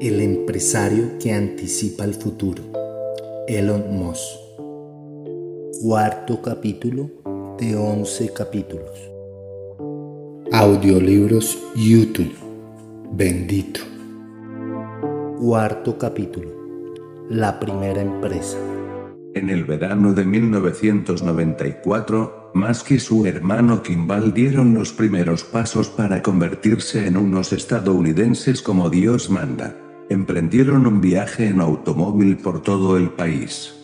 El empresario que anticipa el futuro. Elon Musk. Cuarto capítulo de 11 capítulos. Audiolibros YouTube. Bendito. Cuarto capítulo. La primera empresa. En el verano de 1994, Musk y su hermano Kimball dieron los primeros pasos para convertirse en unos estadounidenses como Dios manda. Emprendieron un viaje en automóvil por todo el país.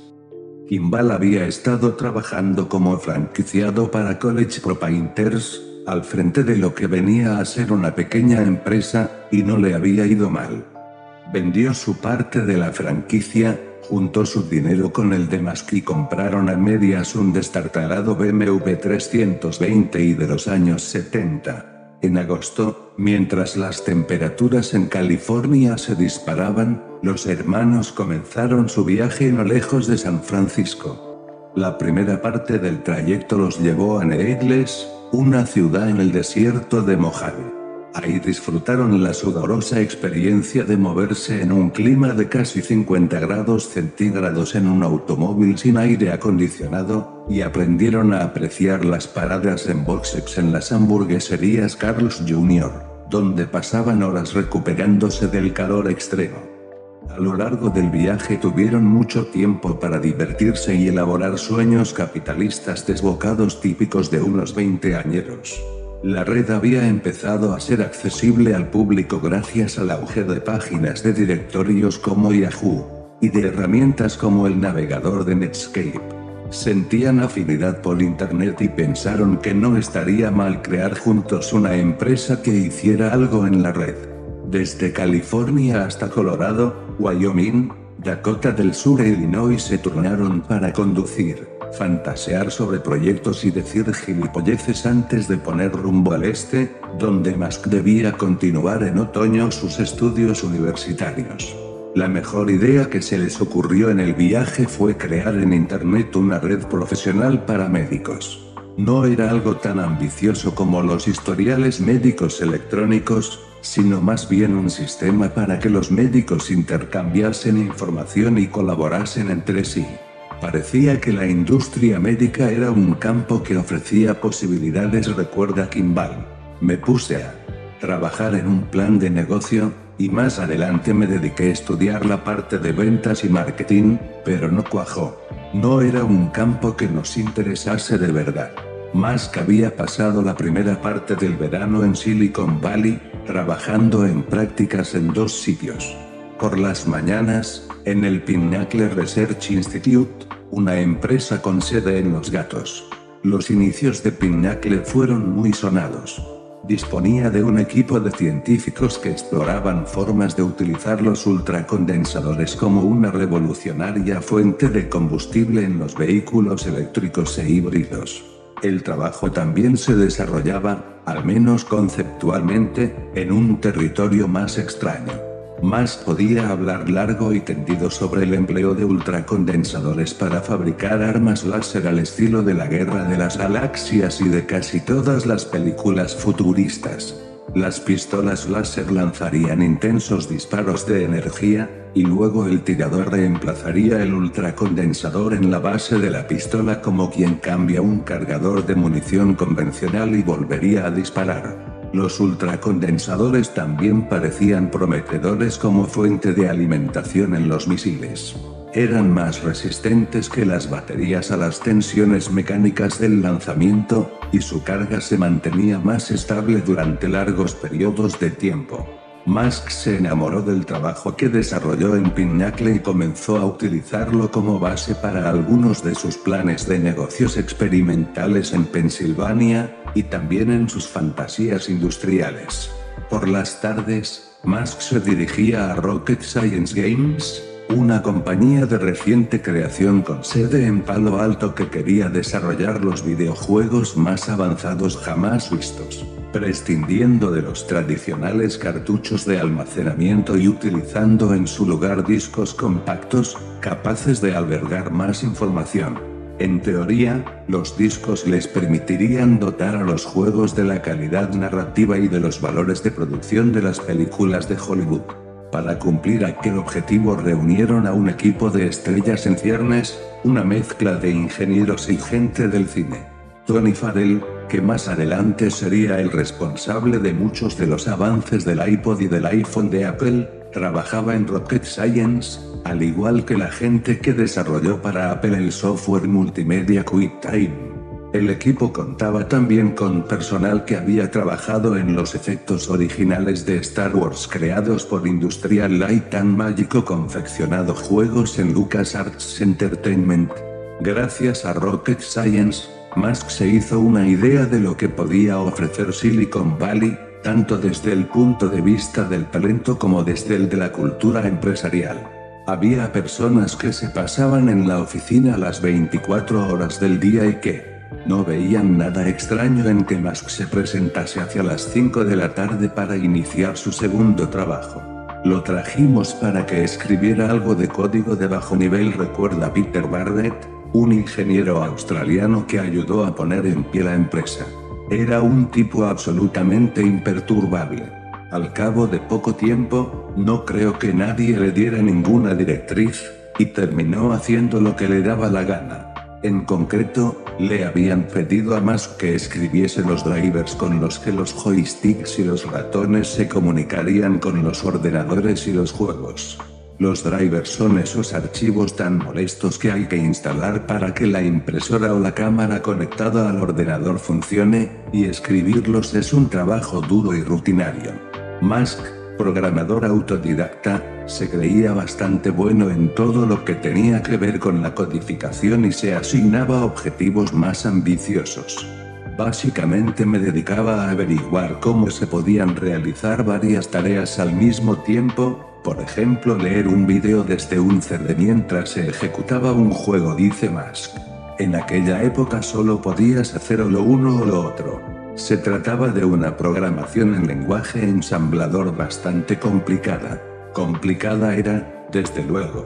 Kimball había estado trabajando como franquiciado para College Propainters, al frente de lo que venía a ser una pequeña empresa, y no le había ido mal. Vendió su parte de la franquicia, Juntó su dinero con el de Musk y compraron a medias un destartalado BMW 320 y de los años 70. En agosto, mientras las temperaturas en California se disparaban, los hermanos comenzaron su viaje no lejos de San Francisco. La primera parte del trayecto los llevó a Needles, una ciudad en el desierto de Mojave. Ahí disfrutaron la sudorosa experiencia de moverse en un clima de casi 50 grados centígrados en un automóvil sin aire acondicionado, y aprendieron a apreciar las paradas en boxex en las hamburgueserías Carlos Jr., donde pasaban horas recuperándose del calor extremo. A lo largo del viaje tuvieron mucho tiempo para divertirse y elaborar sueños capitalistas desbocados típicos de unos 20 añeros. La red había empezado a ser accesible al público gracias al auge de páginas de directorios como Yahoo, y de herramientas como el navegador de Netscape. Sentían afinidad por Internet y pensaron que no estaría mal crear juntos una empresa que hiciera algo en la red. Desde California hasta Colorado, Wyoming, Dakota del Sur e Illinois se turnaron para conducir fantasear sobre proyectos y decir gilipolleces antes de poner rumbo al este, donde Musk debía continuar en otoño sus estudios universitarios. La mejor idea que se les ocurrió en el viaje fue crear en Internet una red profesional para médicos. No era algo tan ambicioso como los historiales médicos electrónicos, sino más bien un sistema para que los médicos intercambiasen información y colaborasen entre sí. Parecía que la industria médica era un campo que ofrecía posibilidades, recuerda Kimball. Me puse a trabajar en un plan de negocio, y más adelante me dediqué a estudiar la parte de ventas y marketing, pero no cuajó. No era un campo que nos interesase de verdad. Musk había pasado la primera parte del verano en Silicon Valley, trabajando en prácticas en dos sitios. Por las mañanas, en el Pinnacle Research Institute, una empresa con sede en Los Gatos. Los inicios de Pinnacle fueron muy sonados. Disponía de un equipo de científicos que exploraban formas de utilizar los ultracondensadores como una revolucionaria fuente de combustible en los vehículos eléctricos e híbridos. El trabajo también se desarrollaba, al menos conceptualmente, en un territorio más extraño. Más podía hablar largo y tendido sobre el empleo de ultracondensadores para fabricar armas láser al estilo de la Guerra de las Galaxias y de casi todas las películas futuristas. Las pistolas láser lanzarían intensos disparos de energía, y luego el tirador reemplazaría el ultracondensador en la base de la pistola como quien cambia un cargador de munición convencional y volvería a disparar. Los ultracondensadores también parecían prometedores como fuente de alimentación en los misiles. Eran más resistentes que las baterías a las tensiones mecánicas del lanzamiento, y su carga se mantenía más estable durante largos periodos de tiempo. Musk se enamoró del trabajo que desarrolló en Pinnacle y comenzó a utilizarlo como base para algunos de sus planes de negocios experimentales en Pensilvania, y también en sus fantasías industriales. Por las tardes, Musk se dirigía a Rocket Science Games, una compañía de reciente creación con sede en Palo Alto que quería desarrollar los videojuegos más avanzados jamás vistos, prescindiendo de los tradicionales cartuchos de almacenamiento y utilizando en su lugar discos compactos, capaces de albergar más información. En teoría, los discos les permitirían dotar a los juegos de la calidad narrativa y de los valores de producción de las películas de Hollywood. Para cumplir aquel objetivo reunieron a un equipo de estrellas en ciernes, una mezcla de ingenieros y gente del cine. Tony Farrell, que más adelante sería el responsable de muchos de los avances del iPod y del iPhone de Apple, trabajaba en Rocket Science, al igual que la gente que desarrolló para Apple el software multimedia QuickTime. El equipo contaba también con personal que había trabajado en los efectos originales de Star Wars creados por Industrial Light and Magic o confeccionado juegos en LucasArts Entertainment. Gracias a Rocket Science, Musk se hizo una idea de lo que podía ofrecer Silicon Valley, tanto desde el punto de vista del talento como desde el de la cultura empresarial. Había personas que se pasaban en la oficina las 24 horas del día y que, no veían nada extraño en que Musk se presentase hacia las 5 de la tarde para iniciar su segundo trabajo. Lo trajimos para que escribiera algo de código de bajo nivel, recuerda Peter Barrett, un ingeniero australiano que ayudó a poner en pie la empresa. Era un tipo absolutamente imperturbable. Al cabo de poco tiempo, no creo que nadie le diera ninguna directriz, y terminó haciendo lo que le daba la gana. En concreto, le habían pedido a Musk que escribiese los drivers con los que los joysticks y los ratones se comunicarían con los ordenadores y los juegos. Los drivers son esos archivos tan molestos que hay que instalar para que la impresora o la cámara conectada al ordenador funcione, y escribirlos es un trabajo duro y rutinario. Musk, programador autodidacta, se creía bastante bueno en todo lo que tenía que ver con la codificación y se asignaba objetivos más ambiciosos. Básicamente me dedicaba a averiguar cómo se podían realizar varias tareas al mismo tiempo, por ejemplo leer un vídeo desde un CD mientras se ejecutaba un juego, dice Musk. En aquella época solo podías hacer o lo uno o lo otro. Se trataba de una programación en lenguaje ensamblador bastante complicada. Complicada era, desde luego.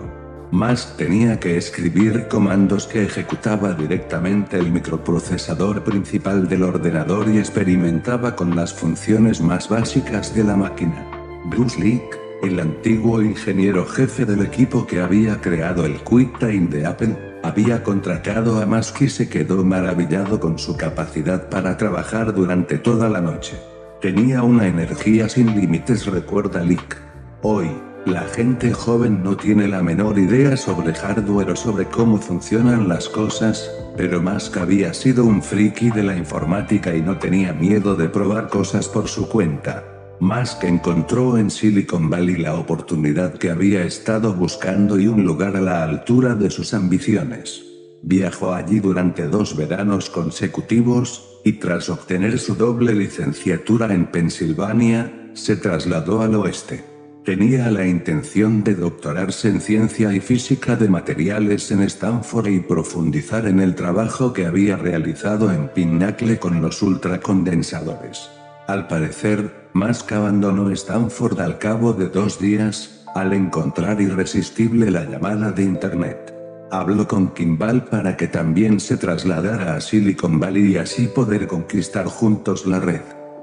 Más tenía que escribir comandos que ejecutaba directamente el microprocesador principal del ordenador y experimentaba con las funciones más básicas de la máquina. Bruce Leak, el antiguo ingeniero jefe del equipo que había creado el QuickTime de Apple, había contratado a Musk y se quedó maravillado con su capacidad para trabajar durante toda la noche. Tenía una energía sin límites, recuerda Leak. Hoy, la gente joven no tiene la menor idea sobre hardware o sobre cómo funcionan las cosas, pero Musk había sido un friki de la informática y no tenía miedo de probar cosas por su cuenta. Musk encontró en Silicon Valley la oportunidad que había estado buscando y un lugar a la altura de sus ambiciones. Viajó allí durante dos veranos consecutivos, y tras obtener su doble licenciatura en Pensilvania, se trasladó al oeste. Tenía la intención de doctorarse en ciencia y física de materiales en Stanford y profundizar en el trabajo que había realizado en Pinnacle con los ultracondensadores. Al parecer, Musk abandonó Stanford al cabo de dos días, al encontrar irresistible la llamada de Internet. Habló con Kimball para que también se trasladara a Silicon Valley y así poder conquistar juntos la red.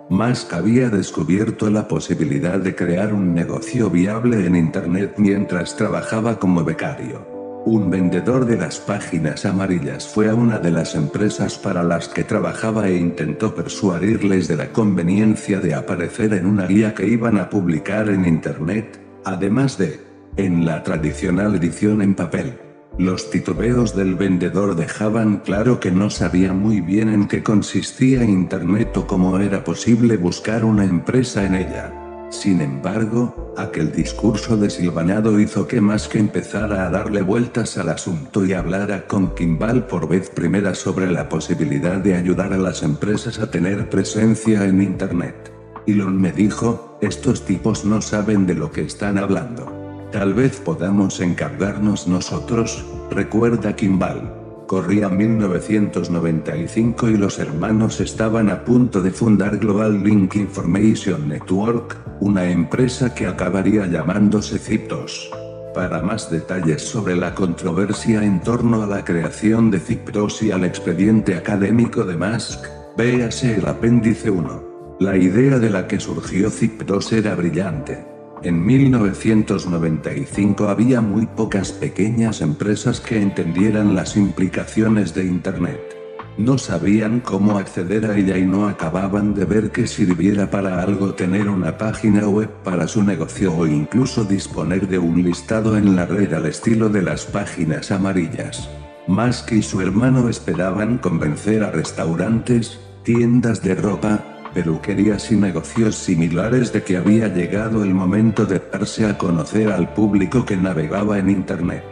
Musk había descubierto la posibilidad de crear un negocio viable en Internet mientras trabajaba como becario. Un vendedor de las páginas amarillas fue a una de las empresas para las que trabajaba e intentó persuadirles de la conveniencia de aparecer en una guía que iban a publicar en Internet, además de, en la tradicional edición en papel. Los titubeos del vendedor dejaban claro que no sabía muy bien en qué consistía Internet o cómo era posible buscar una empresa en ella. Sin embargo, aquel discurso desilvanado hizo que más que empezara a darle vueltas al asunto y hablara con Kimball por vez primera sobre la posibilidad de ayudar a las empresas a tener presencia en Internet. Elon me dijo, estos tipos no saben de lo que están hablando. Tal vez podamos encargarnos nosotros, recuerda Kimball. Corría 1995 y los hermanos estaban a punto de fundar Global Link Information Network, una empresa que acabaría llamándose Zip2. Para más detalles sobre la controversia en torno a la creación de Zip2 y al expediente académico de Musk, véase el apéndice 1. La idea de la que surgió Zip2 era brillante En 1995 había muy pocas pequeñas empresas que entendieran las implicaciones de Internet. No sabían cómo acceder a ella y no acababan de ver que sirviera para algo tener una página web para su negocio o incluso disponer de un listado en la red al estilo de las páginas amarillas. Musk y su hermano esperaban convencer a restaurantes, tiendas de ropa, peluquerías y negocios similares de que había llegado el momento de darse a conocer al público que navegaba en Internet.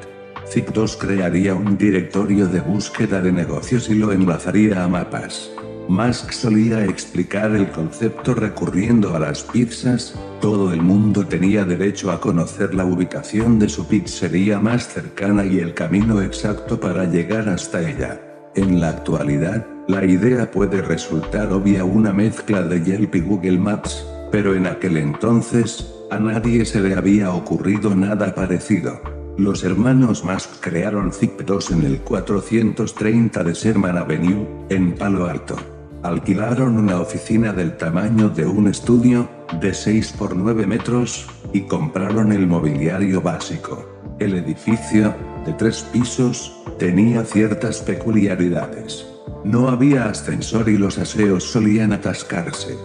Zip2 crearía un directorio de búsqueda de negocios y lo enlazaría a mapas. Musk solía explicar el concepto recurriendo a las pizzas, todo el mundo tenía derecho a conocer la ubicación de su pizzería más cercana y el camino exacto para llegar hasta ella. En la actualidad, la idea puede resultar obvia una mezcla de Yelp y Google Maps, pero en aquel entonces, a nadie se le había ocurrido nada parecido. Los hermanos Musk crearon Zip2 en el 430 de Sherman Avenue, en Palo Alto. Alquilaron una oficina del tamaño de un estudio, de 6 por 9 metros, y compraron el mobiliario básico. El edificio, de tres pisos, tenía ciertas peculiaridades. No había ascensor y los aseos solían atascarse.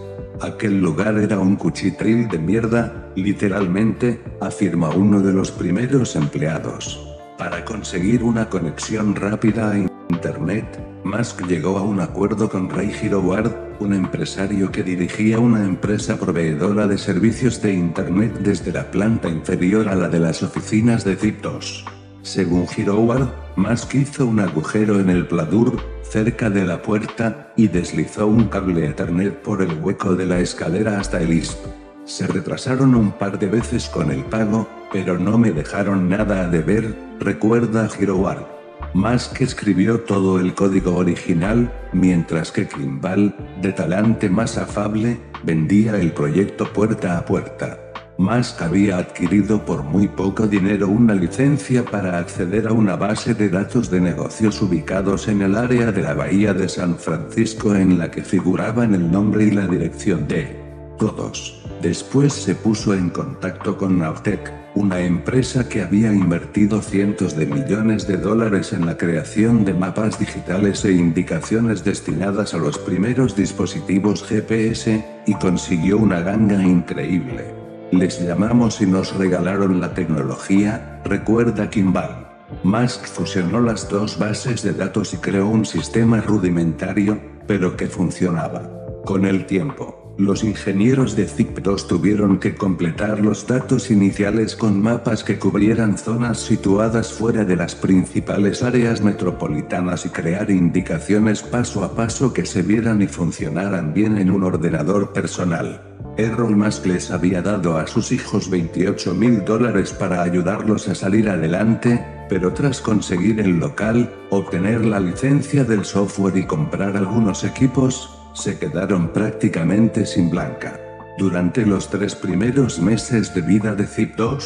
Aquel lugar era un cuchitril de mierda, literalmente, afirma uno de los primeros empleados. Para conseguir una conexión rápida a Internet, Musk llegó a un acuerdo con Ray Giroward, un empresario que dirigía una empresa proveedora de servicios de Internet desde la planta inferior a la de las oficinas de Zip2. Según Giroward, Musk hizo un agujero en el pladur, cerca de la puerta, y deslizó un cable Ethernet por el hueco de la escalera hasta el ISP. Se retrasaron un par de veces con el pago, pero no me dejaron nada a deber, recuerda Giroward. Musk escribió todo el código original, mientras que Kimball, de talante más afable, vendía el proyecto puerta a puerta. Musk había adquirido por muy poco dinero una licencia para acceder a una base de datos de negocios ubicados en el área de la Bahía de San Francisco en la que figuraban el nombre y la dirección de todos. Después se puso en contacto con Navtec, una empresa que había invertido cientos de millones de dólares en la creación de mapas digitales e indicaciones destinadas a los primeros dispositivos GPS, y consiguió una ganga increíble. Les llamamos y nos regalaron la tecnología, recuerda Kimball. Musk fusionó las dos bases de datos y creó un sistema rudimentario, pero que funcionaba. Con el tiempo, los ingenieros de Zip2 tuvieron que completar los datos iniciales con mapas que cubrieran zonas situadas fuera de las principales áreas metropolitanas y crear indicaciones paso a paso que se vieran y funcionaran bien en un ordenador personal. Errol Musk les había dado a sus hijos 28 mil dólares para ayudarlos a salir adelante, pero tras conseguir el local, obtener la licencia del software y comprar algunos equipos, se quedaron prácticamente sin blanca. Durante los tres primeros meses de vida de Zip2,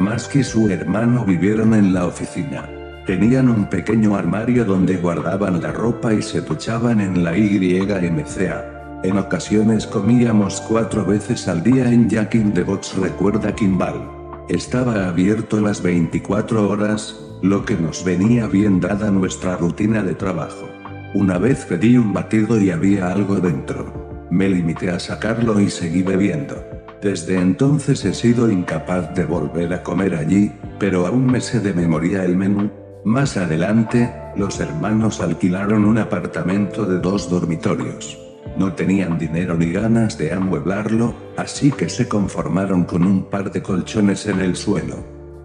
Musk y su hermano vivieron en la oficina. Tenían un pequeño armario donde guardaban la ropa y se duchaban en la YMCA. En ocasiones comíamos cuatro veces al día en Jack in the Box, recuerda Kimball. Estaba abierto las 24 horas, lo que nos venía bien dada nuestra rutina de trabajo. Una vez pedí un batido y había algo dentro. Me limité a sacarlo y seguí bebiendo. Desde entonces he sido incapaz de volver a comer allí, pero aún me sé de memoria el menú. Más adelante, los hermanos alquilaron un apartamento de dos dormitorios. No tenían dinero ni ganas de amueblarlo, así que se conformaron con un par de colchones en el suelo.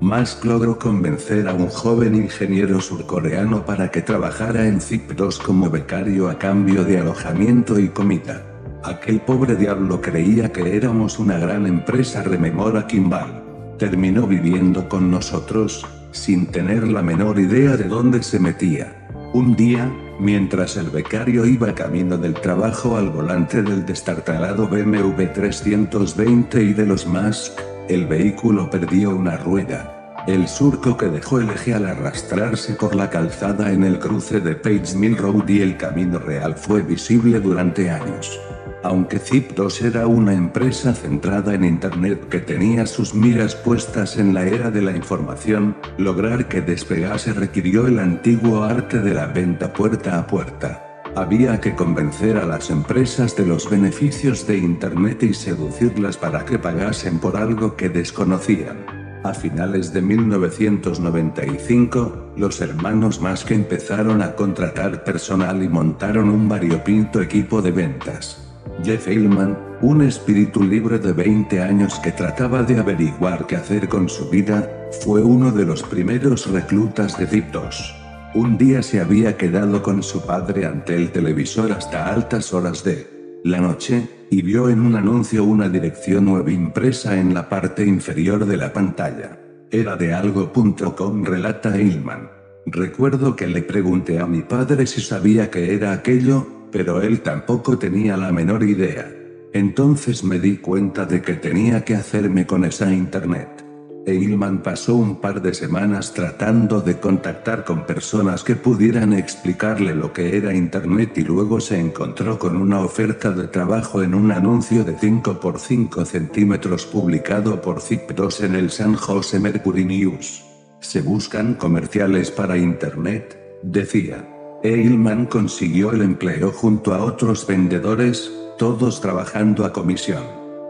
Musk logró convencer a un joven ingeniero surcoreano para que trabajara en Zip2 como becario a cambio de alojamiento y comida. Aquel pobre diablo creía que éramos una gran empresa, rememora Kimball. Terminó viviendo con nosotros, sin tener la menor idea de dónde se metía. Un día, Mientras el becario iba camino del trabajo al volante del destartalado BMW 320 y de los Musk, el vehículo perdió una rueda. El surco que dejó el eje al arrastrarse por la calzada en el cruce de Page Mill Road y el camino real fue visible durante años. Aunque Zip2 era una empresa centrada en Internet que tenía sus miras puestas en la era de la información, lograr que despegase requirió el antiguo arte de la venta puerta a puerta. Había que convencer a las empresas de los beneficios de Internet y seducirlas para que pagasen por algo que desconocían. A finales de 1995, los hermanos Musk empezaron a contratar personal y montaron un variopinto equipo de ventas. Jeff Hillman, un espíritu libre de 20 años que trataba de averiguar qué hacer con su vida, fue uno de los primeros reclutas de Zip2. Un día se había quedado con su padre ante el televisor hasta altas horas de la noche, y vio en un anuncio una dirección web impresa en la parte inferior de la pantalla. Era de algo.com, relata Hillman. Recuerdo que le pregunté a mi padre si sabía que era aquello, pero él tampoco tenía la menor idea. Entonces me di cuenta de que tenía que hacerme con esa internet. Eilman pasó un par de semanas tratando de contactar con personas que pudieran explicarle lo que era Internet y luego se encontró con una oferta de trabajo en un anuncio de 5 por 5 centímetros publicado por Zip2 en el San Jose Mercury News. Se buscan comerciales para Internet, decía. Eilman consiguió el empleo junto a otros vendedores, todos trabajando a comisión.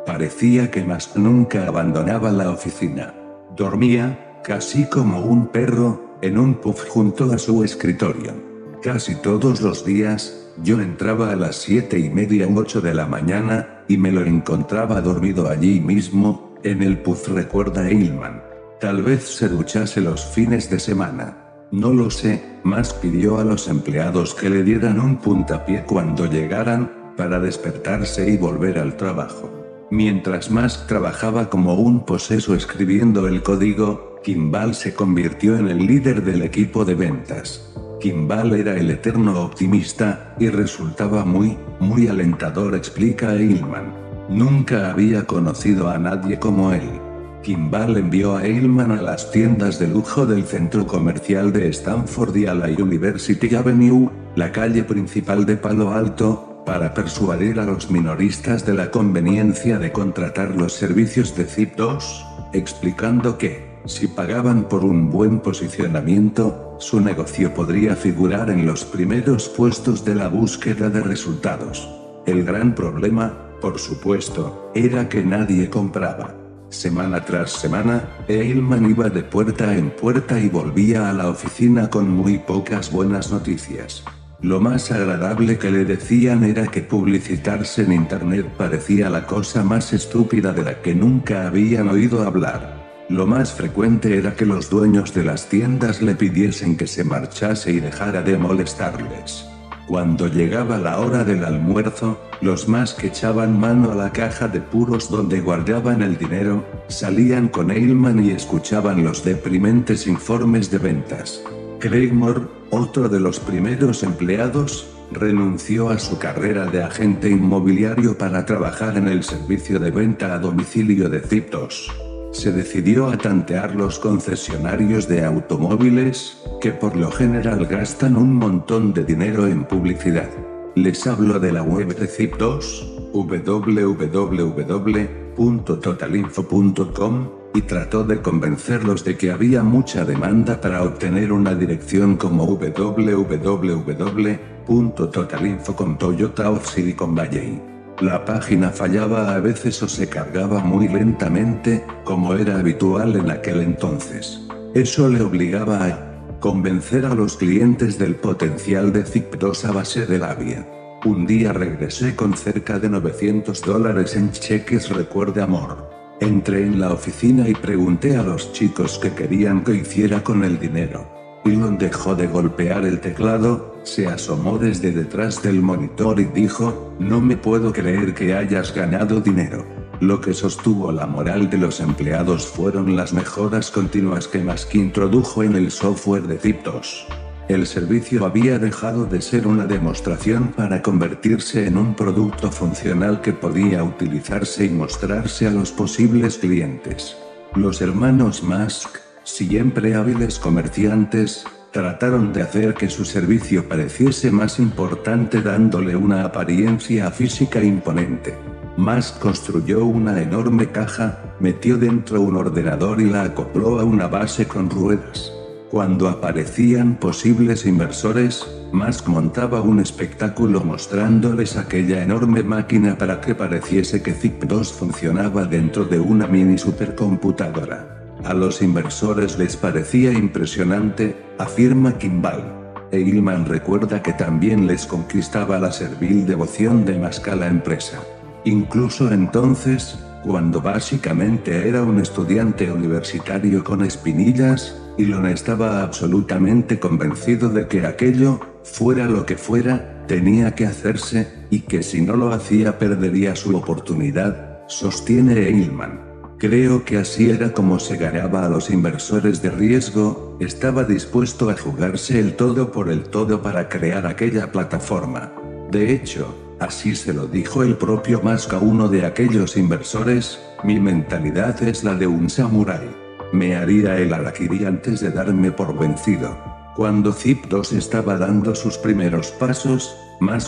Parecía que más nunca abandonaba la oficina. Dormía, casi como un perro, en un puff junto a su escritorio. Casi todos los días, yo entraba a las siete y media u ocho de la mañana, y me lo encontraba dormido allí mismo, en el puff recuerda Eilman. Tal vez se duchase los fines de semana. No lo sé, más pidió a los empleados que le dieran un puntapié cuando llegaran, para despertarse y volver al trabajo. Mientras más trabajaba como un poseso escribiendo el código, Kimball se convirtió en el líder del equipo de ventas. Kimball era el eterno optimista, y resultaba muy, muy alentador, explica Eilman. Nunca había conocido a nadie como él. Kimball envió a Eilman a las tiendas de lujo del centro comercial de Stanford y a la University Avenue, la calle principal de Palo Alto, para persuadir a los minoristas de la conveniencia de contratar los servicios de Zip2, explicando que, si pagaban por un buen posicionamiento, su negocio podría figurar en los primeros puestos de la búsqueda de resultados. El gran problema, por supuesto, era que nadie compraba. Semana tras semana, Eilman iba de puerta en puerta y volvía a la oficina con muy pocas buenas noticias. Lo más agradable que le decían era que publicitarse en Internet parecía la cosa más estúpida de la que nunca habían oído hablar. Lo más frecuente era que los dueños de las tiendas le pidiesen que se marchase y dejara de molestarles. Cuando llegaba la hora del almuerzo, los más que echaban mano a la caja de puros donde guardaban el dinero, salían con Eilman y escuchaban los deprimentes informes de ventas. Craigmore, otro de los primeros empleados, renunció a su carrera de agente inmobiliario para trabajar en el servicio de venta a domicilio de Ziptos se decidió a tantear los concesionarios de automóviles, que por lo general gastan un montón de dinero en publicidad. Les hablo de la web de Zip2, www.totalinfo.com, y trató de convencerlos de que había mucha demanda para obtener una dirección como www.totalinfo con Toyota of Silicon Valley. La página fallaba a veces o se cargaba muy lentamente, como era habitual en aquel entonces. Eso le obligaba a convencer a los clientes del potencial de Zip2 a base de labia. Un día regresé con cerca de 900 dólares en cheques recuerde amor. Entré en la oficina y pregunté a los chicos qué querían que hiciera con el dinero. Elon dejó de golpear el teclado, se asomó desde detrás del monitor y dijo, no me puedo creer que hayas ganado dinero. Lo que sostuvo la moral de los empleados fueron las mejoras continuas que Musk introdujo en el software de Zip2. El servicio había dejado de ser una demostración para convertirse en un producto funcional que podía utilizarse y mostrarse a los posibles clientes. Los hermanos Musk, siempre hábiles comerciantes, Trataron de hacer que su servicio pareciese más importante dándole una apariencia física imponente. Musk construyó una enorme caja, metió dentro un ordenador y la acopló a una base con ruedas. Cuando aparecían posibles inversores, Musk montaba un espectáculo mostrándoles aquella enorme máquina para que pareciese que Zip2 funcionaba dentro de una mini supercomputadora. A los inversores les parecía impresionante, afirma Kimball. Eilman recuerda que también les conquistaba la servil devoción de Musk a la empresa. Incluso entonces, cuando básicamente era un estudiante universitario con espinillas, Elon estaba absolutamente convencido de que aquello, fuera lo que fuera, tenía que hacerse, y que si no lo hacía perdería su oportunidad, sostiene Eilman. Creo que así era como se ganaba a los inversores de riesgo, estaba dispuesto a jugarse el todo por el todo para crear aquella plataforma. De hecho, así se lo dijo el propio Musk a uno de aquellos inversores, mi mentalidad es la de un samurái. Me haría el harakiri antes de darme por vencido. Cuando Zip2 estaba dando sus primeros pasos,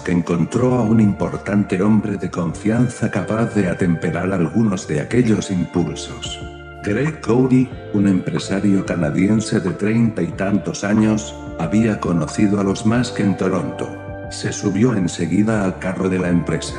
que encontró a un importante hombre de confianza capaz de atemperar algunos de aquellos impulsos. Greg Cody, un empresario canadiense de treinta y tantos años, había conocido a los Musk en Toronto. Se subió enseguida al carro de la empresa.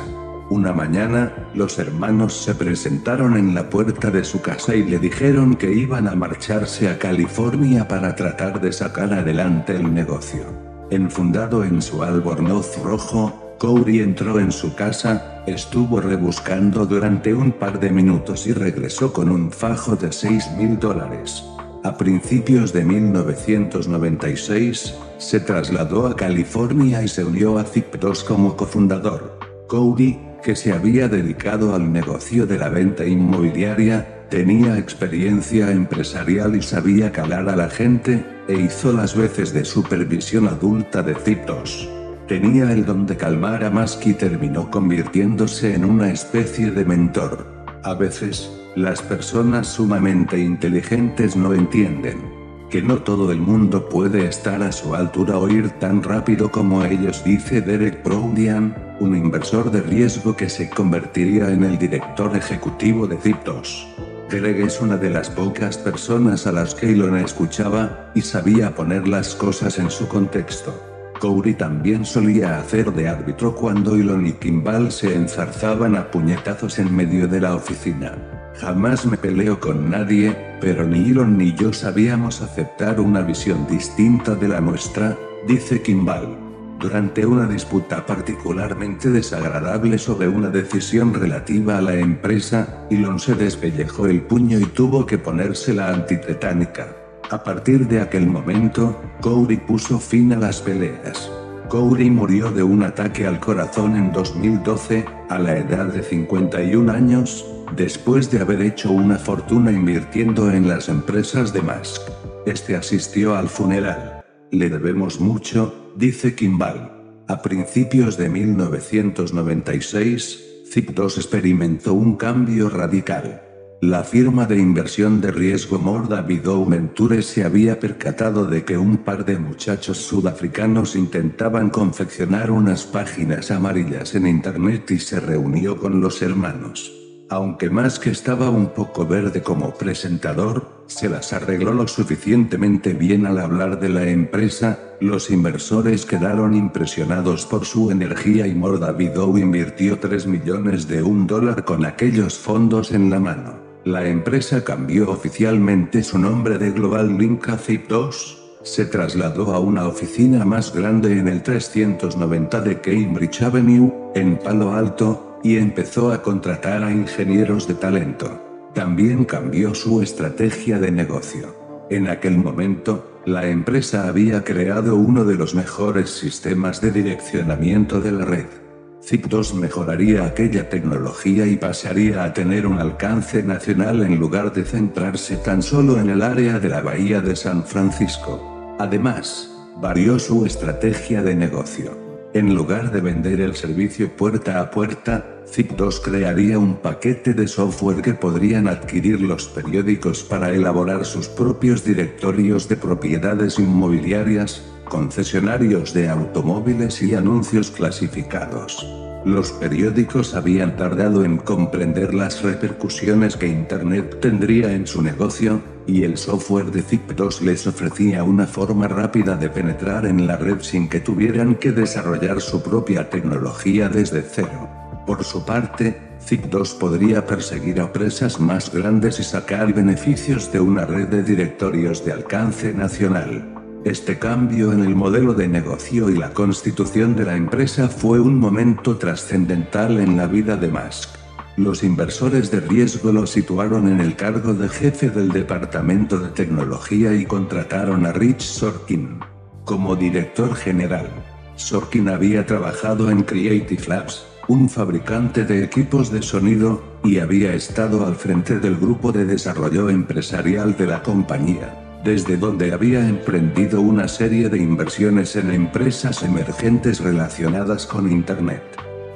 Una mañana, los hermanos se presentaron en la puerta de su casa y le dijeron que iban a marcharse a California para tratar de sacar adelante el negocio. Enfundado en su albornoz rojo, Cody entró en su casa, estuvo rebuscando durante un par de minutos y regresó con un fajo de 6 mil dólares. A principios de 1996, se trasladó a California y se unió a Zip2 como cofundador. Cody, que se había dedicado al negocio de la venta inmobiliaria, Tenía experiencia empresarial y sabía calar a la gente, e hizo las veces de supervisión adulta de Ciptos. Tenía el don de calmar a Musk y terminó convirtiéndose en una especie de mentor. A veces, las personas sumamente inteligentes no entienden que no todo el mundo puede estar a su altura o ir tan rápido como ellos, dice Derek Brownian, un inversor de riesgo que se convertiría en el director ejecutivo de Ciptos. Greg es una de las pocas personas a las que Elon escuchaba, y sabía poner las cosas en su contexto. Cody también solía hacer de árbitro cuando Elon y Kimball se enzarzaban a puñetazos en medio de la oficina. Jamás me peleo con nadie, pero ni Elon ni yo sabíamos aceptar una visión distinta de la nuestra, dice Kimball. Durante una disputa particularmente desagradable sobre una decisión relativa a la empresa, Elon se despellejó el puño y tuvo que ponerse la antitetánica. A partir de aquel momento, Cody puso fin a las peleas. Cody murió de un ataque al corazón en 2012, a la edad de 51 años, después de haber hecho una fortuna invirtiendo en las empresas de Musk. Este asistió al funeral. Le debemos mucho, dice Kimball. A principios de 1996, Zip2 experimentó un cambio radical. La firma de inversión de riesgo Mordavido Venture se había percatado de que un par de muchachos sudafricanos intentaban confeccionar unas páginas amarillas en Internet y se reunió con los hermanos. Aunque más que estaba un poco verde como presentador, se las arregló lo suficientemente bien al hablar de la empresa, los inversores quedaron impresionados por su energía y Mordavido invirtió 3 millones de un dólar con aquellos fondos en la mano. La empresa cambió oficialmente su nombre de Global Link a Zip2, se trasladó a una oficina más grande en el 390 de Cambridge Avenue, en Palo Alto, y empezó a contratar a ingenieros de talento. También cambió su estrategia de negocio. En aquel momento, la empresa había creado uno de los mejores sistemas de direccionamiento de la red. Zip2 mejoraría aquella tecnología y pasaría a tener un alcance nacional en lugar de centrarse tan solo en el área de la bahía de San Francisco. Además, varió su estrategia de negocio. En lugar de vender el servicio puerta a puerta, Zip2 crearía un paquete de software que podrían adquirir los periódicos para elaborar sus propios directorios de propiedades inmobiliarias, concesionarios de automóviles y anuncios clasificados. Los periódicos habían tardado en comprender las repercusiones que Internet tendría en su negocio, y el software de Zip2 les ofrecía una forma rápida de penetrar en la red sin que tuvieran que desarrollar su propia tecnología desde cero. Por su parte, Zip2 podría perseguir a presas más grandes y sacar beneficios de una red de directorios de alcance nacional. Este cambio en el modelo de negocio y la constitución de la empresa fue un momento trascendental en la vida de Musk. Los inversores de riesgo lo situaron en el cargo de jefe del departamento de tecnología y contrataron a Rich Sorkin como director general. Sorkin había trabajado en Creative Labs, un fabricante de equipos de sonido, y había estado al frente del grupo de desarrollo empresarial de la compañía desde donde había emprendido una serie de inversiones en empresas emergentes relacionadas con Internet.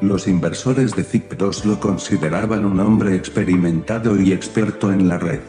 Los inversores de Zip2 lo consideraban un hombre experimentado y experto en la red.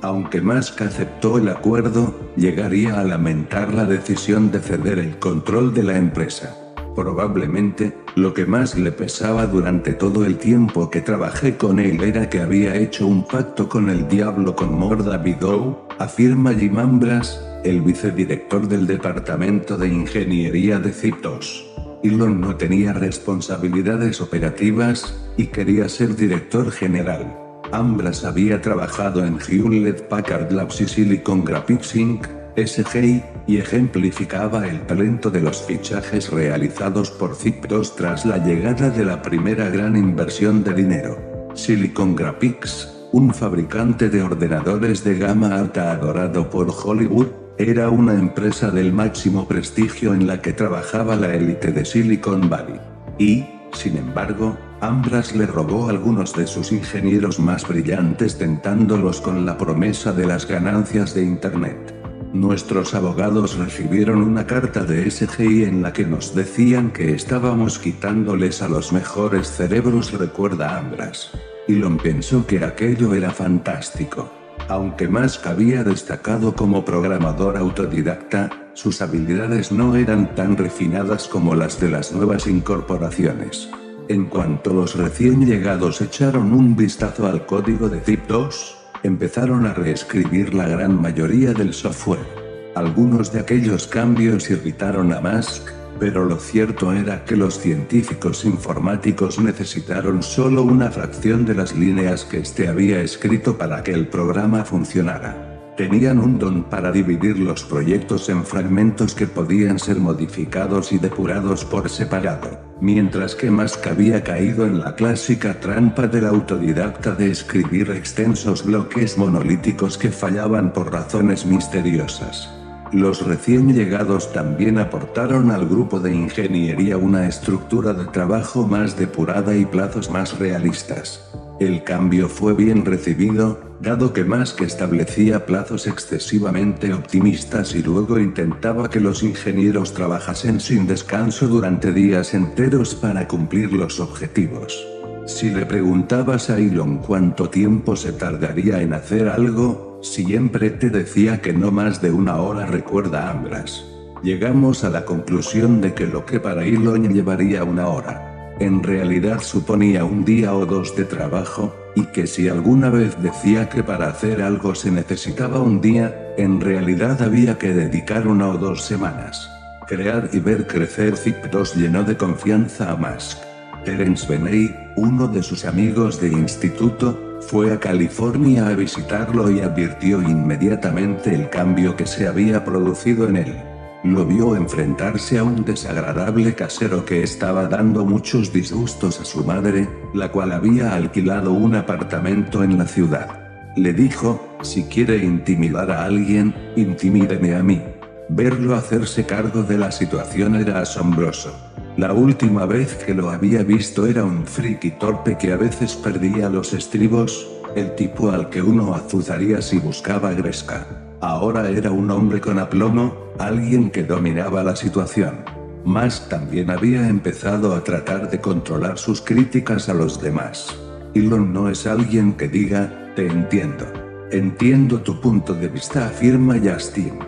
Aunque Musk aceptó el acuerdo, llegaría a lamentar la decisión de ceder el control de la empresa. Probablemente, lo que más le pesaba durante todo el tiempo que trabajé con él era que había hecho un pacto con el diablo con Morda Bidou, afirma Jim Ambras, el vicedirector del Departamento de Ingeniería de Ciptos. Elon no tenía responsabilidades operativas, y quería ser director general. Ambras había trabajado en Hewlett Packard Labs y Silicon Graphics Inc., SGI, y ejemplificaba el talento de los fichajes realizados por Zip2 tras la llegada de la primera gran inversión de dinero. Silicon Graphics, un fabricante de ordenadores de gama alta adorado por Hollywood, era una empresa del máximo prestigio en la que trabajaba la élite de Silicon Valley. Y, sin embargo, Ambras le robó algunos de sus ingenieros más brillantes tentándolos con la promesa de las ganancias de Internet. Nuestros abogados recibieron una carta de SGI en la que nos decían que estábamos quitándoles a los mejores cerebros, recuerda Ambras. Elon pensó que aquello era fantástico. Aunque Musk había destacado como programador autodidacta, sus habilidades no eran tan refinadas como las de las nuevas incorporaciones. En cuanto los recién llegados echaron un vistazo al código de Zip2, empezaron a reescribir la gran mayoría del software. Algunos de aquellos cambios irritaron a Musk, pero lo cierto era que los científicos informáticos necesitaron solo una fracción de las líneas que éste había escrito para que el programa funcionara. Tenían un don para dividir los proyectos en fragmentos que podían ser modificados y depurados por separado, mientras que Musk había caído en la clásica trampa del autodidacta de escribir extensos bloques monolíticos que fallaban por razones misteriosas. Los recién llegados también aportaron al grupo de ingeniería una estructura de trabajo más depurada y plazos más realistas. El cambio fue bien recibido, dado que más que establecía plazos excesivamente optimistas y luego intentaba que los ingenieros trabajasen sin descanso durante días enteros para cumplir los objetivos. Si le preguntabas a Elon cuánto tiempo se tardaría en hacer algo, siempre te decía que no más de una hora, recuerda Ambras. Llegamos a la conclusión de que lo que para Elon llevaría una hora en realidad suponía un día o dos de trabajo, y que si alguna vez decía que para hacer algo se necesitaba un día, en realidad había que dedicar una o dos semanas. Crear y ver crecer Zip2 llenó de confianza a Musk. Terence Beney, uno de sus amigos de instituto, fue a California a visitarlo y advirtió inmediatamente el cambio que se había producido en él. Lo vio enfrentarse a un desagradable casero que estaba dando muchos disgustos a su madre, la cual había alquilado un apartamento en la ciudad. Le dijo, si quiere intimidar a alguien, intimídeme a mí. Verlo hacerse cargo de la situación era asombroso. La última vez que lo había visto era un friki torpe que a veces perdía los estribos, el tipo al que uno azuzaría si buscaba gresca. Ahora era un hombre con aplomo, alguien que dominaba la situación. Musk también había empezado a tratar de controlar sus críticas a los demás. Elon no es alguien que diga, te entiendo. Entiendo tu punto de vista, afirma Justin.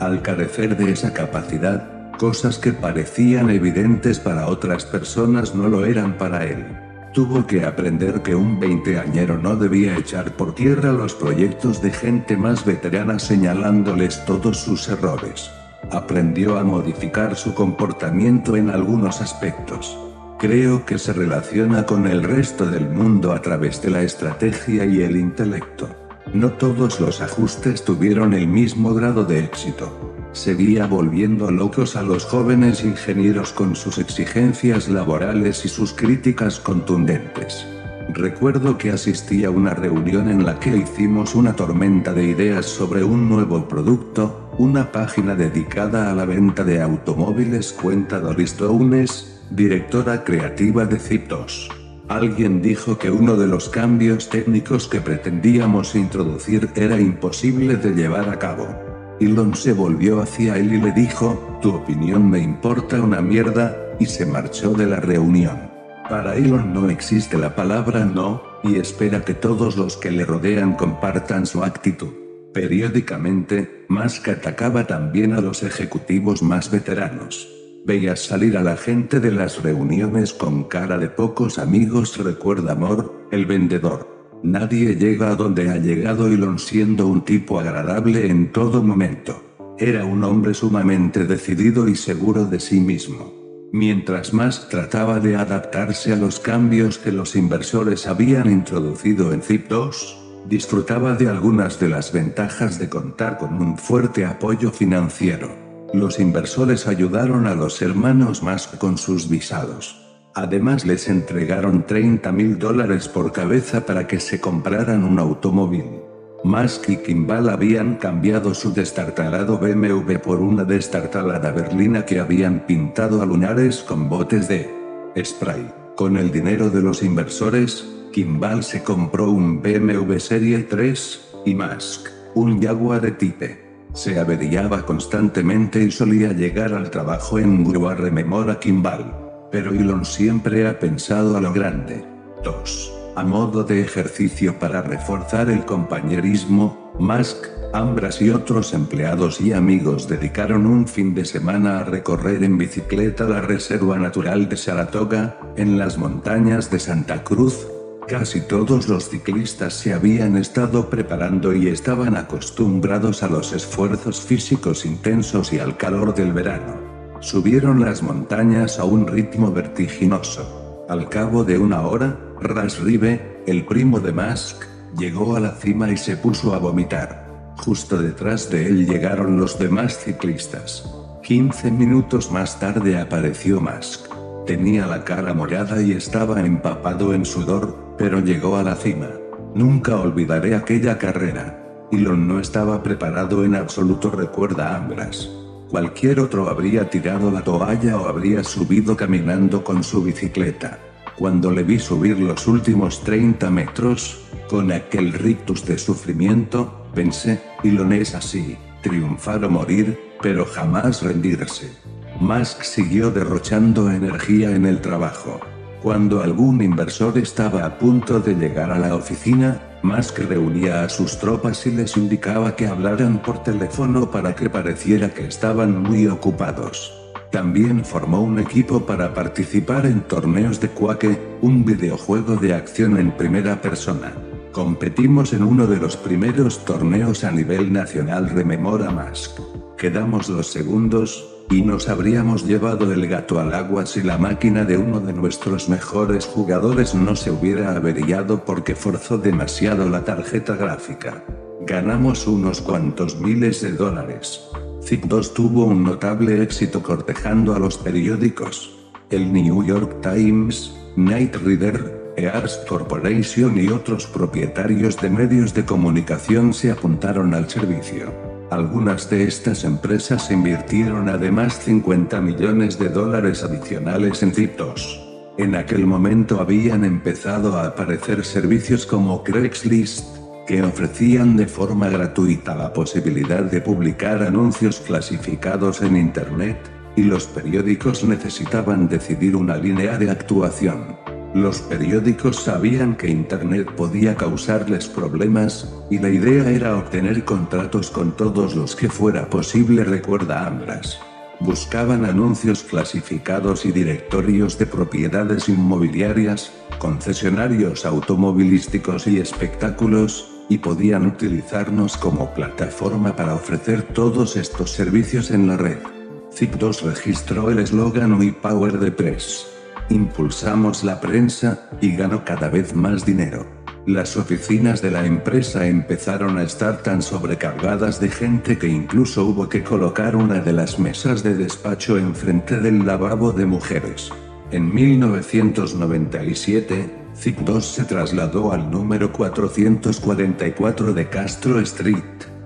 Al carecer de esa capacidad, cosas que parecían evidentes para otras personas no lo eran para él. Tuvo que aprender que un veinteañero no debía echar por tierra los proyectos de gente más veterana señalándoles todos sus errores. Aprendió a modificar su comportamiento en algunos aspectos. Creo que se relaciona con el resto del mundo a través de la estrategia y el intelecto. No todos los ajustes tuvieron el mismo grado de éxito. Seguía volviendo locos a los jóvenes ingenieros con sus exigencias laborales y sus críticas contundentes. Recuerdo que asistí a una reunión en la que hicimos una tormenta de ideas sobre un nuevo producto, una página dedicada a la venta de automóviles cuenta Doris Downes, directora creativa de Ciptos. Alguien dijo que uno de los cambios técnicos que pretendíamos introducir era imposible de llevar a cabo. Elon se volvió hacia él y le dijo, tu opinión me importa una mierda, y se marchó de la reunión. Para Elon no existe la palabra no, y espera que todos los que le rodean compartan su actitud. Periódicamente, Musk atacaba también a los ejecutivos más veteranos. Veía salir a la gente de las reuniones con cara de pocos amigos, recuerda Amor, el vendedor. Nadie llega a donde ha llegado Elon siendo un tipo agradable en todo momento. Era un hombre sumamente decidido y seguro de sí mismo. Mientras más trataba de adaptarse a los cambios que los inversores habían introducido en ZIP2, disfrutaba de algunas de las ventajas de contar con un fuerte apoyo financiero. Los inversores ayudaron a los hermanos más con sus visados. Además les entregaron 30 mil dólares por cabeza para que se compraran un automóvil. Musk y Kimball habían cambiado su destartalado BMW por una destartalada berlina que habían pintado a lunares con botes de spray. Con el dinero de los inversores, Kimball se compró un BMW Serie 3, y Musk, un Jaguar de Type. Se averiaba constantemente y solía llegar al trabajo en grúa rememora Kimball. Pero Elon siempre ha pensado a lo grande. 2. A modo de ejercicio para reforzar el compañerismo, Musk, Ambras y otros empleados y amigos dedicaron un fin de semana a recorrer en bicicleta la Reserva Natural de Saratoga, en las montañas de Santa Cruz. Casi todos los ciclistas se habían estado preparando y estaban acostumbrados a los esfuerzos físicos intensos y al calor del verano. Subieron las montañas a un ritmo vertiginoso. Al cabo de una hora, Ras Ribe, el primo de Musk, llegó a la cima y se puso a vomitar. Justo detrás de él llegaron los demás ciclistas. 15 minutos más tarde apareció Musk. Tenía la cara morada y estaba empapado en sudor, pero llegó a la cima. Nunca olvidaré aquella carrera. Elon no estaba preparado en absoluto, recuerda Ambras. Cualquier otro habría tirado la toalla o habría subido caminando con su bicicleta. Cuando le vi subir los últimos 30 metros, con aquel rictus de sufrimiento, pensé, Elon es así, triunfar o morir, pero jamás rendirse. Musk siguió derrochando energía en el trabajo. Cuando algún inversor estaba a punto de llegar a la oficina, Musk reunía a sus tropas y les indicaba que hablaran por teléfono para que pareciera que estaban muy ocupados. También formó un equipo para participar en torneos de Quake, un videojuego de acción en primera persona. Competimos en uno de los primeros torneos a nivel nacional, rememora Musk. Quedamos los segundos, y nos habríamos llevado el gato al agua si la máquina de uno de nuestros mejores jugadores no se hubiera averiado porque forzó demasiado la tarjeta gráfica. Ganamos unos cuantos miles de dólares. Zip 2 tuvo un notable éxito cortejando a los periódicos. El New York Times, Night Reader, Ears Corporation y otros propietarios de medios de comunicación se apuntaron al servicio. Algunas de estas empresas invirtieron además 50 millones de dólares adicionales en Ciptos. En aquel momento habían empezado a aparecer servicios como Craigslist, que ofrecían de forma gratuita la posibilidad de publicar anuncios clasificados en Internet, y los periódicos necesitaban decidir una línea de actuación. Los periódicos sabían que Internet podía causarles problemas, y la idea era obtener contratos con todos los que fuera posible, recuerda Ambras. Buscaban anuncios clasificados y directorios de propiedades inmobiliarias, concesionarios automovilísticos y espectáculos, y podían utilizarnos como plataforma para ofrecer todos estos servicios en la red. Zip2 registró el eslogan We Power the Press. Impulsamos la prensa, y ganó cada vez más dinero. Las oficinas de la empresa empezaron a estar tan sobrecargadas de gente que incluso hubo que colocar una de las mesas de despacho enfrente del lavabo de mujeres. En 1997, Zip2 se trasladó al número 444 de Castro Street,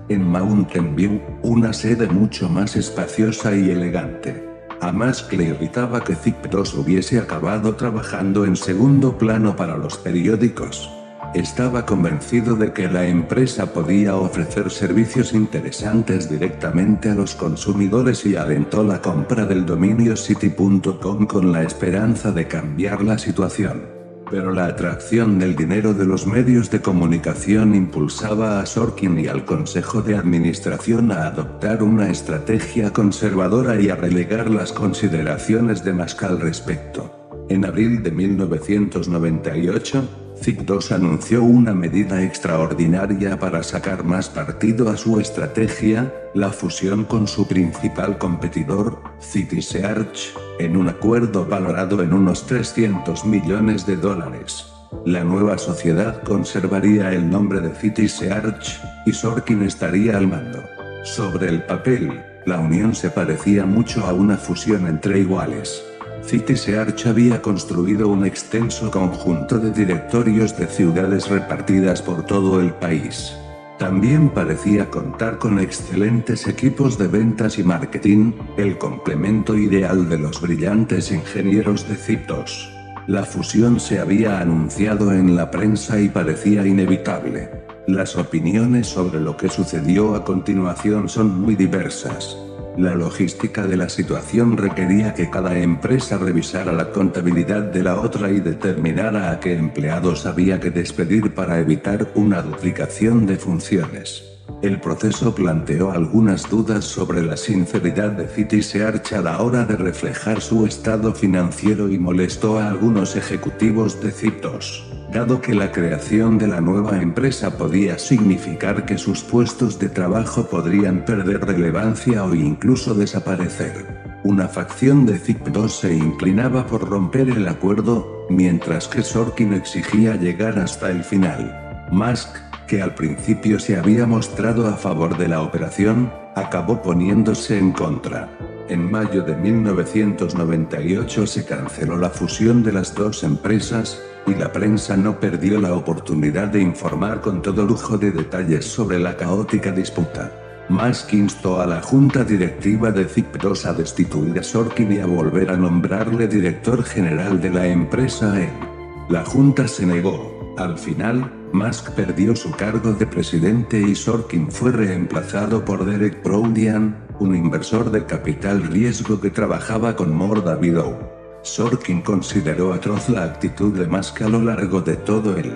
en Mountain View, una sede mucho más espaciosa y elegante. A Musk le irritaba que Zip2 hubiese acabado trabajando en segundo plano para los periódicos. Estaba convencido de que la empresa podía ofrecer servicios interesantes directamente a los consumidores y alentó la compra del dominio city.com con la esperanza de cambiar la situación pero la atracción del dinero de los medios de comunicación impulsaba a Sorkin y al Consejo de Administración a adoptar una estrategia conservadora y a relegar las consideraciones de Musk al respecto. En abril de 1998, ZIC2 anunció una medida extraordinaria para sacar más partido a su estrategia, la fusión con su principal competidor, CitySearch, en un acuerdo valorado en unos 300 millones de dólares. La nueva sociedad conservaría el nombre de CitySearch, y Sorkin estaría al mando. Sobre el papel, la unión se parecía mucho a una fusión entre iguales. CitySearch había construido un extenso conjunto de directorios de ciudades repartidas por todo el país. También parecía contar con excelentes equipos de ventas y marketing, el complemento ideal de los brillantes ingenieros de Citos. La fusión se había anunciado en la prensa y parecía inevitable. Las opiniones sobre lo que sucedió a continuación son muy diversas. La logística de la situación requería que cada empresa revisara la contabilidad de la otra y determinara a qué empleados había que despedir para evitar una duplicación de funciones. El proceso planteó algunas dudas sobre la sinceridad de Citisearch a la hora de reflejar su estado financiero y molestó a algunos ejecutivos de Citos dado que la creación de la nueva empresa podía significar que sus puestos de trabajo podrían perder relevancia o incluso desaparecer. Una facción de ZIP2 se inclinaba por romper el acuerdo, mientras que Sorkin exigía llegar hasta el final. Musk, que al principio se había mostrado a favor de la operación, acabó poniéndose en contra. En mayo de 1998 se canceló la fusión de las dos empresas, y la prensa no perdió la oportunidad de informar con todo lujo de detalles sobre la caótica disputa. Musk instó a la junta directiva de Zip2 a destituir a Sorkin y a volver a nombrarle director general de la empresa en. La junta se negó. Al final, Musk perdió su cargo de presidente y Sorkin fue reemplazado por Derek Proudian, un inversor de capital riesgo que trabajaba con More Davidow. Sorkin consideró atroz la actitud de Musk a lo largo de todo el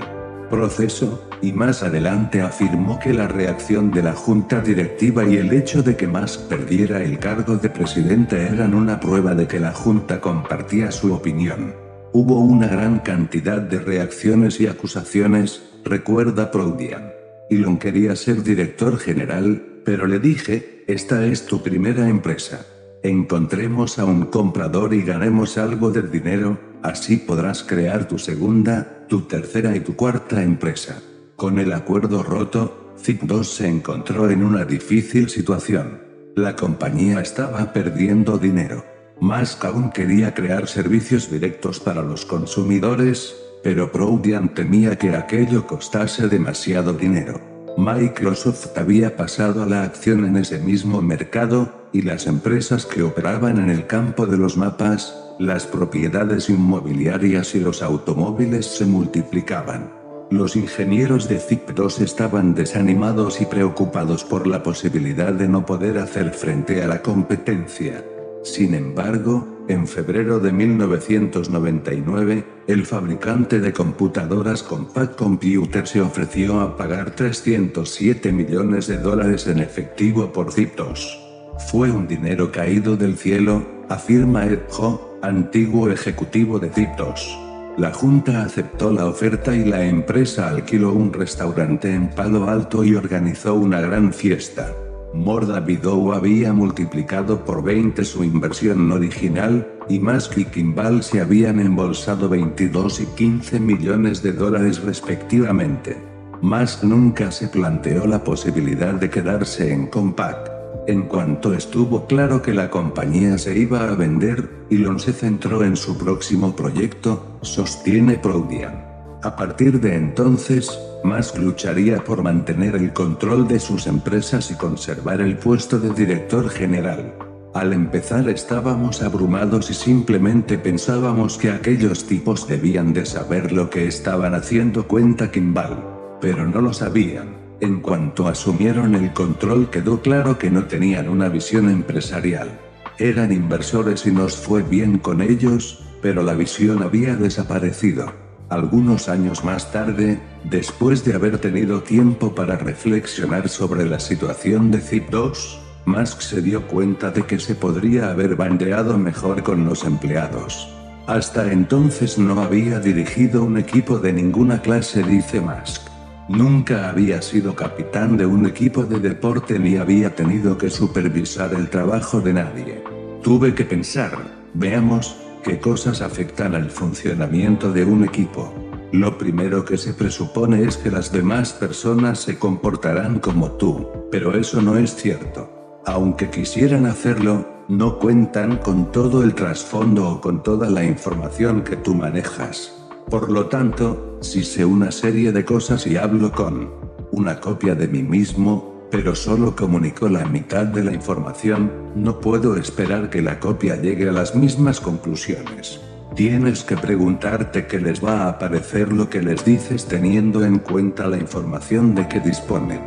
proceso, y más adelante afirmó que la reacción de la junta directiva y el hecho de que Musk perdiera el cargo de presidente eran una prueba de que la junta compartía su opinión. Hubo una gran cantidad de reacciones y acusaciones, recuerda Proudian. Elon quería ser director general, pero le dije, esta es tu primera empresa encontremos a un comprador y ganemos algo de dinero, así podrás crear tu segunda, tu tercera y tu cuarta empresa. Con el acuerdo roto, Zip2 se encontró en una difícil situación. La compañía estaba perdiendo dinero. Musk aún quería crear servicios directos para los consumidores, pero Proudian temía que aquello costase demasiado dinero. Microsoft había pasado a la acción en ese mismo mercado, y las empresas que operaban en el campo de los mapas, las propiedades inmobiliarias y los automóviles se multiplicaban. Los ingenieros de ZIP2 estaban desanimados y preocupados por la posibilidad de no poder hacer frente a la competencia. Sin embargo, en febrero de 1999, el fabricante de computadoras Compaq Computer se ofreció a pagar 307 millones de dólares en efectivo por Zip2. Fue un dinero caído del cielo, afirma Ed Ho, antiguo ejecutivo de Zip2. La junta aceptó la oferta y la empresa alquiló un restaurante en Palo Alto y organizó una gran fiesta. Mordavidow había multiplicado por 20 su inversión original, y Musk y Kimball se habían embolsado 22 y 15 millones de dólares respectivamente. Musk nunca se planteó la posibilidad de quedarse en Compaq. En cuanto estuvo claro que la compañía se iba a vender, Elon se centró en su próximo proyecto, sostiene Proudian. A partir de entonces, Musk lucharía por mantener el control de sus empresas y conservar el puesto de director general. Al empezar estábamos abrumados y simplemente pensábamos que aquellos tipos debían de saber lo que estaban haciendo cuenta Kimball. Pero no lo sabían. En cuanto asumieron el control quedó claro que no tenían una visión empresarial. Eran inversores y nos fue bien con ellos, pero la visión había desaparecido. Algunos años más tarde, después de haber tenido tiempo para reflexionar sobre la situación de Zip2, Musk se dio cuenta de que se podría haber bandeado mejor con los empleados. Hasta entonces no había dirigido un equipo de ninguna clase, dice Musk. Nunca había sido capitán de un equipo de deporte ni había tenido que supervisar el trabajo de nadie. Tuve que pensar, veamos, qué cosas afectan al funcionamiento de un equipo. Lo primero que se presupone es que las demás personas se comportarán como tú, pero eso no es cierto. Aunque quisieran hacerlo, no cuentan con todo el trasfondo o con toda la información que tú manejas. Por lo tanto, si sé una serie de cosas y hablo con una copia de mí mismo, pero solo comunico la mitad de la información, no puedo esperar que la copia llegue a las mismas conclusiones. Tienes que preguntarte qué les va a parecer lo que les dices teniendo en cuenta la información de que disponen.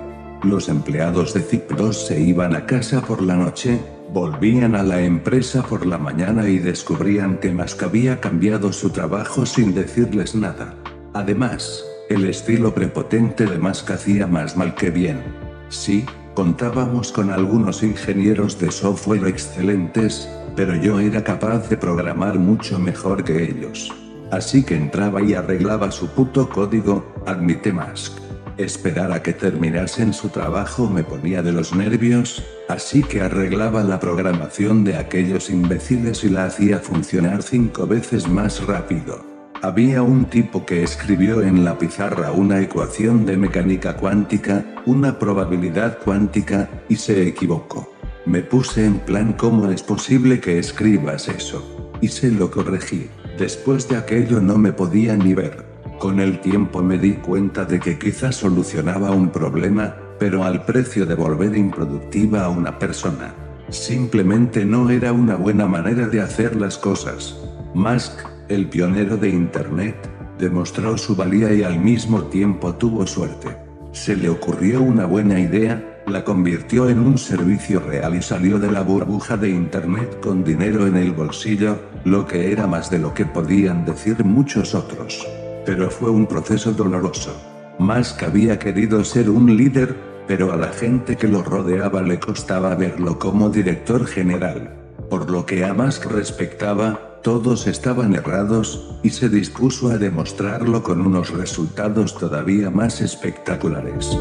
Los empleados de Zip2 se iban a casa por la noche, Volvían a la empresa por la mañana y descubrían que Musk había cambiado su trabajo sin decirles nada. Además, el estilo prepotente de Musk hacía más mal que bien. Sí, contábamos con algunos ingenieros de software excelentes, pero yo era capaz de programar mucho mejor que ellos. Así que entraba y arreglaba su puto código, admite Musk. Esperar a que terminasen su trabajo me ponía de los nervios, así que arreglaba la programación de aquellos imbéciles y la hacía funcionar cinco veces más rápido. Había un tipo que escribió en la pizarra una ecuación de mecánica cuántica, una probabilidad cuántica, y se equivocó. Me puse en plan cómo es posible que escribas eso. Y se lo corregí. Después de aquello no me podía ni ver. Con el tiempo me di cuenta de que quizás solucionaba un problema, pero al precio de volver improductiva a una persona. Simplemente no era una buena manera de hacer las cosas. Musk, el pionero de Internet, demostró su valía y al mismo tiempo tuvo suerte. Se le ocurrió una buena idea, la convirtió en un servicio real y salió de la burbuja de Internet con dinero en el bolsillo, lo que era más de lo que podían decir muchos otros. Pero fue un proceso doloroso. Musk había querido ser un líder, pero a la gente que lo rodeaba le costaba verlo como director general. Por lo que a Musk respectaba, todos estaban errados, y se dispuso a demostrarlo con unos resultados todavía más espectaculares.